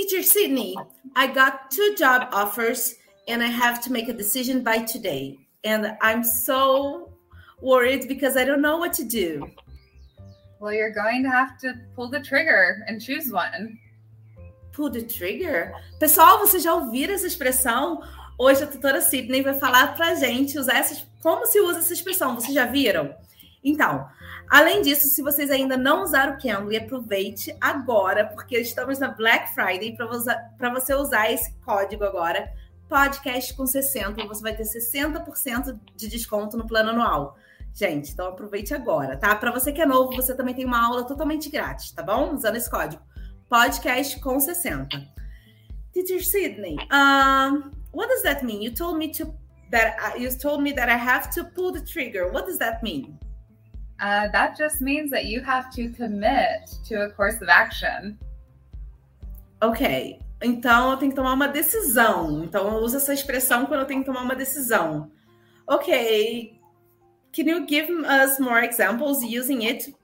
Teacher Sydney, I got two job offers and I have to make a decision by today. And I'm so worried because I don't know what to do. Well, you're going to have to pull the trigger and choose one. Pull the trigger? Pessoal, vocês já ouviram essa expressão? Hoje a tutora Sidney vai falar pra gente usar essas, como se usa essa expressão. Vocês já viram? Então, além disso, se vocês ainda não usaram o Cambly, aproveite agora, porque estamos na Black Friday para você usar esse código agora, podcast com 60, você vai ter 60% de desconto no plano anual. Gente, então aproveite agora, tá? Para você que é novo, você também tem uma aula totalmente grátis, tá bom? Usando esse código. Podcast com 60. Teacher Sydney, um, what does that mean? You told me to that uh, you told me that I have to pull the trigger. What does that mean? Uh, that just means that you have to commit to a course of action. Ok, então eu tenho que tomar uma decisão. Então eu uso essa expressão quando eu tenho que tomar uma decisão. Ok, can you give us more examples using it?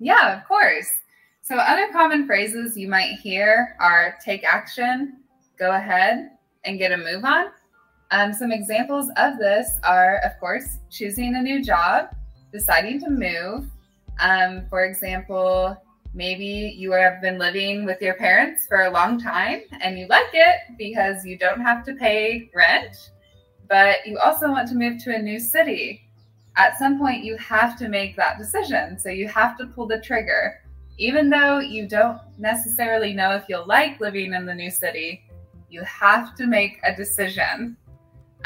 Yeah, of course. So other common phrases you might hear are take action, go ahead, and get a move on. Um, some examples of this are, of course, choosing a new job, deciding to move. Um, for example, maybe you have been living with your parents for a long time and you like it because you don't have to pay rent, but you also want to move to a new city. At some point, you have to make that decision. So you have to pull the trigger. Even though you don't necessarily know if you'll like living in the new city, you have to make a decision.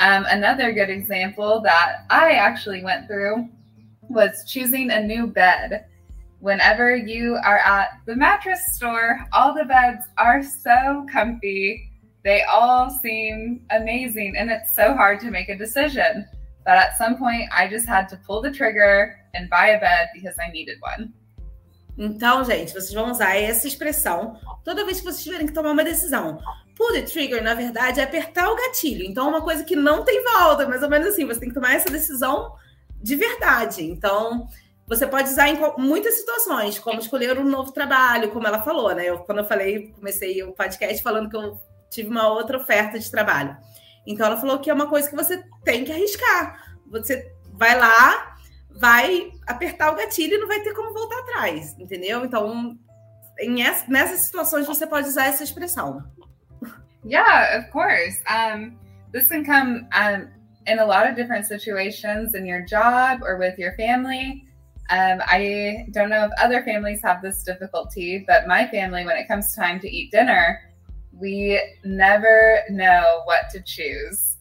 Um, another good example that I actually went through was choosing a new bed. Whenever you are at the mattress store, all the beds are so comfy. They all seem amazing, and it's so hard to make a decision. But at some point, I just had to pull the trigger and buy a bed because I needed one. Então, gente, vocês vão usar essa expressão toda vez que vocês tiverem que tomar uma decisão. Pull the trigger, na verdade, é apertar o gatilho. Então, é uma coisa que não tem volta, mais ou menos assim. Você tem que tomar essa decisão de verdade. Então, você pode usar em muitas situações, como escolher um novo trabalho, como ela falou, né? Eu, quando eu falei, comecei o podcast falando que eu tive uma outra oferta de trabalho. Então, ela falou que é uma coisa que você tem que arriscar. Você vai lá, vai apertar o gatilho e não vai ter como voltar atrás, entendeu? Então, em nessas situações, você pode usar essa expressão. Yeah, of course. Um, this can come um, in a lot of different situations in your job or with your family. Um, I don't know if other families have this difficulty, but my family, when it comes time to eat dinner, we never know what to choose.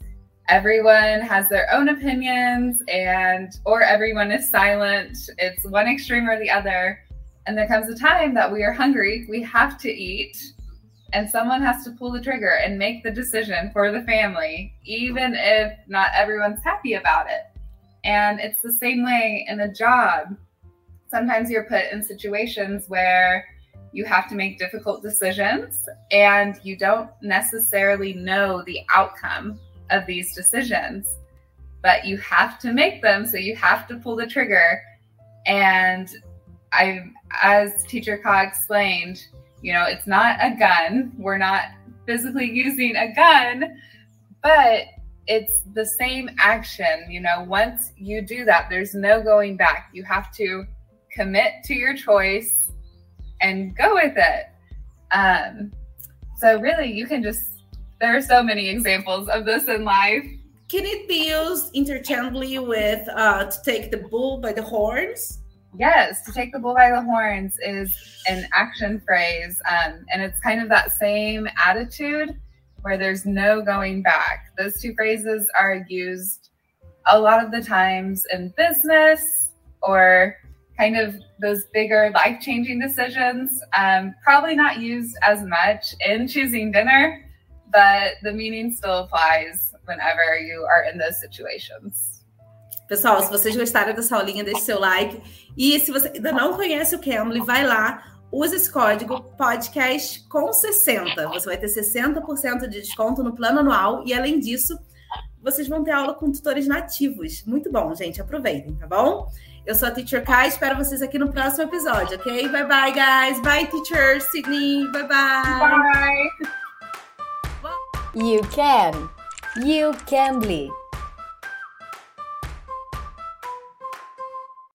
Everyone has their own opinions and or everyone is silent. It's one extreme or the other. And there comes a time that we are hungry, we have to eat, and someone has to pull the trigger and make the decision for the family, even if not everyone's happy about it. And it's the same way in a job. Sometimes you're put in situations where you have to make difficult decisions and you don't necessarily know the outcome of these decisions, but you have to make them. So you have to pull the trigger. And I, as Teacher Kai explained, you know, it's not a gun. We're not physically using a gun, but it's the same action. You know, once you do that, there's no going back. You have to commit to your choice and go with it. Um, so, really, you can just, there are so many examples of this in life. Can it be used interchangeably with uh, to take the bull by the horns? Yes, to take the bull by the horns is an action phrase. Um, and it's kind of that same attitude where there's no going back. Those two phrases are used a lot of the times in business or kind of those bigger life changing decisions. Um, probably not used as much in choosing dinner, but the meaning still applies whenever you are in those situations. Pessoal, se vocês gostaram dessa aulinha, deixe seu like. E se você ainda não conhece o Cambly, vai lá, usa esse código podcast com 60. Você vai ter 60% de desconto no plano anual e além disso, vocês vão ter aula com tutores nativos. Muito bom, gente, aproveitem, tá bom? Eu sou a Teacher Kai, espero vocês aqui no próximo episódio, ok? Bye bye, guys. Bye, teacher Sydney. Bye bye. Bye. You can. You can be.